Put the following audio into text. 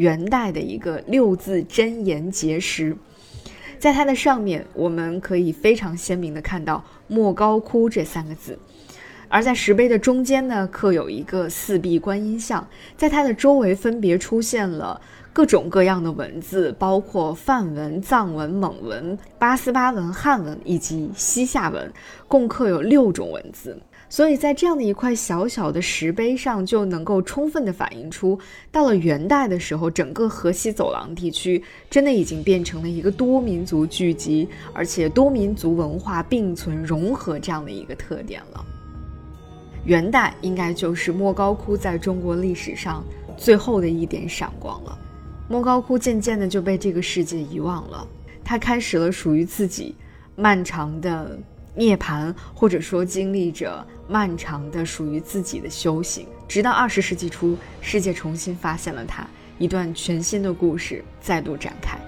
元代的一个六字真言结石，在它的上面，我们可以非常鲜明的看到“莫高窟”这三个字。而在石碑的中间呢，刻有一个四壁观音像，在它的周围分别出现了各种各样的文字，包括梵文、藏文、蒙文、八思巴文、汉文以及西夏文，共刻有六种文字。所以在这样的一块小小的石碑上，就能够充分的反映出，到了元代的时候，整个河西走廊地区真的已经变成了一个多民族聚集，而且多民族文化并存融合这样的一个特点了。元代应该就是莫高窟在中国历史上最后的一点闪光了。莫高窟渐渐的就被这个世界遗忘了，它开始了属于自己漫长的涅槃，或者说经历着漫长的属于自己的修行，直到二十世纪初，世界重新发现了它，一段全新的故事再度展开。